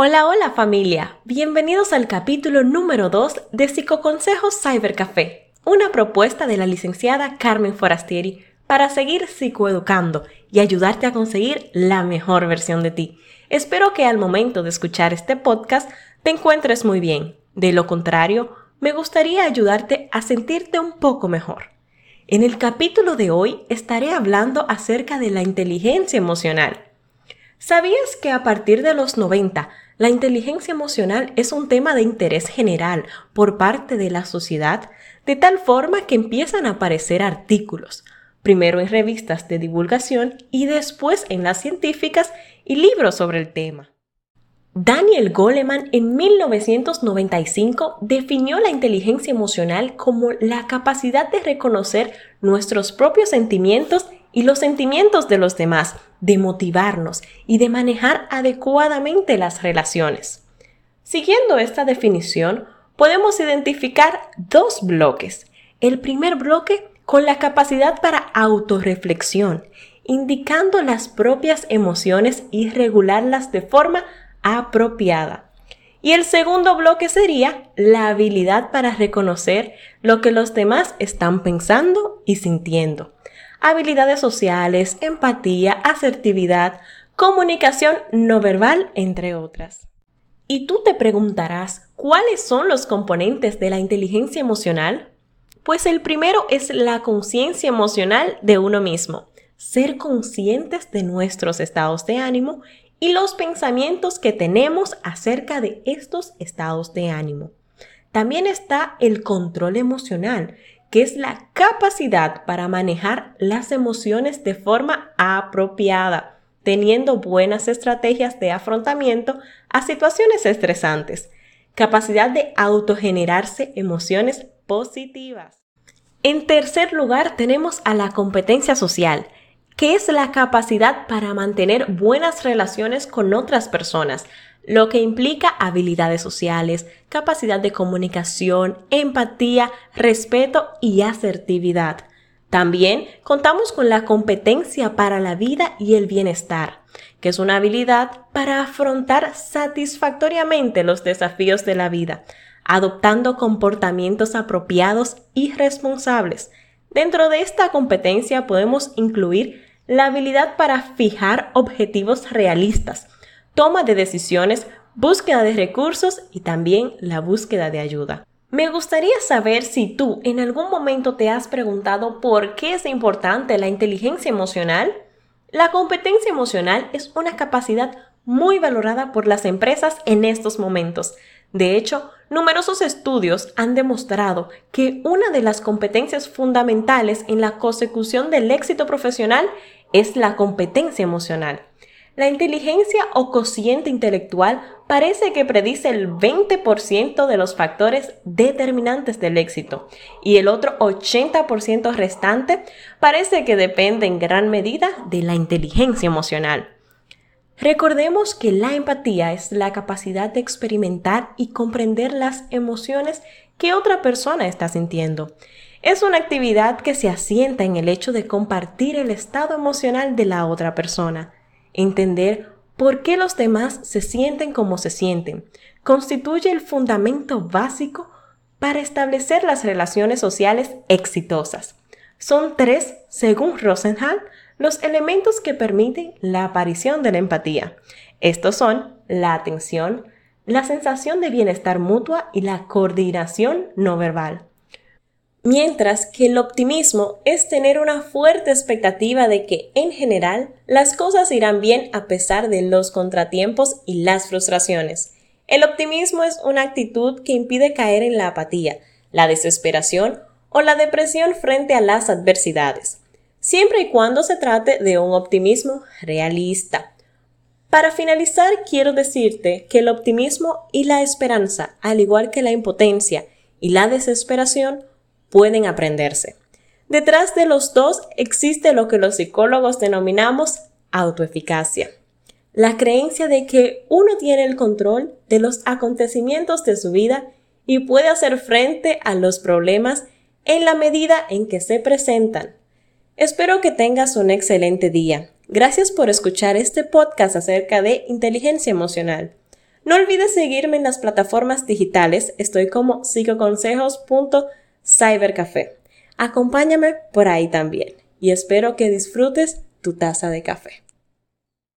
Hola, hola familia, bienvenidos al capítulo número 2 de Psicoconsejos Cybercafé, una propuesta de la licenciada Carmen Forastieri para seguir psicoeducando y ayudarte a conseguir la mejor versión de ti. Espero que al momento de escuchar este podcast te encuentres muy bien. De lo contrario, me gustaría ayudarte a sentirte un poco mejor. En el capítulo de hoy estaré hablando acerca de la inteligencia emocional. ¿Sabías que a partir de los 90 la inteligencia emocional es un tema de interés general por parte de la sociedad, de tal forma que empiezan a aparecer artículos, primero en revistas de divulgación y después en las científicas y libros sobre el tema. Daniel Goleman en 1995 definió la inteligencia emocional como la capacidad de reconocer nuestros propios sentimientos y los sentimientos de los demás, de motivarnos y de manejar adecuadamente las relaciones. Siguiendo esta definición, podemos identificar dos bloques. El primer bloque con la capacidad para autorreflexión, indicando las propias emociones y regularlas de forma apropiada. Y el segundo bloque sería la habilidad para reconocer lo que los demás están pensando y sintiendo. Habilidades sociales, empatía, asertividad, comunicación no verbal, entre otras. Y tú te preguntarás, ¿cuáles son los componentes de la inteligencia emocional? Pues el primero es la conciencia emocional de uno mismo, ser conscientes de nuestros estados de ánimo y los pensamientos que tenemos acerca de estos estados de ánimo. También está el control emocional, que es la capacidad para manejar las emociones de forma apropiada, teniendo buenas estrategias de afrontamiento a situaciones estresantes. Capacidad de autogenerarse emociones positivas. En tercer lugar tenemos a la competencia social, que es la capacidad para mantener buenas relaciones con otras personas, lo que implica habilidades sociales, capacidad de comunicación, empatía, respeto y asertividad. También contamos con la competencia para la vida y el bienestar, que es una habilidad para afrontar satisfactoriamente los desafíos de la vida, adoptando comportamientos apropiados y responsables. Dentro de esta competencia podemos incluir la habilidad para fijar objetivos realistas, toma de decisiones, búsqueda de recursos y también la búsqueda de ayuda. Me gustaría saber si tú en algún momento te has preguntado por qué es importante la inteligencia emocional. La competencia emocional es una capacidad muy valorada por las empresas en estos momentos. De hecho, numerosos estudios han demostrado que una de las competencias fundamentales en la consecución del éxito profesional es la competencia emocional. La inteligencia o cociente intelectual parece que predice el 20% de los factores determinantes del éxito y el otro 80% restante parece que depende en gran medida de la inteligencia emocional. Recordemos que la empatía es la capacidad de experimentar y comprender las emociones que otra persona está sintiendo. Es una actividad que se asienta en el hecho de compartir el estado emocional de la otra persona. Entender por qué los demás se sienten como se sienten constituye el fundamento básico para establecer las relaciones sociales exitosas. Son tres, según Rosenhall, los elementos que permiten la aparición de la empatía. Estos son la atención, la sensación de bienestar mutua y la coordinación no verbal. Mientras que el optimismo es tener una fuerte expectativa de que, en general, las cosas irán bien a pesar de los contratiempos y las frustraciones. El optimismo es una actitud que impide caer en la apatía, la desesperación o la depresión frente a las adversidades siempre y cuando se trate de un optimismo realista. Para finalizar, quiero decirte que el optimismo y la esperanza, al igual que la impotencia y la desesperación, pueden aprenderse. Detrás de los dos existe lo que los psicólogos denominamos autoeficacia. La creencia de que uno tiene el control de los acontecimientos de su vida y puede hacer frente a los problemas en la medida en que se presentan, Espero que tengas un excelente día. Gracias por escuchar este podcast acerca de inteligencia emocional. No olvides seguirme en las plataformas digitales, estoy como psicoconsejos.cybercafé. Acompáñame por ahí también y espero que disfrutes tu taza de café.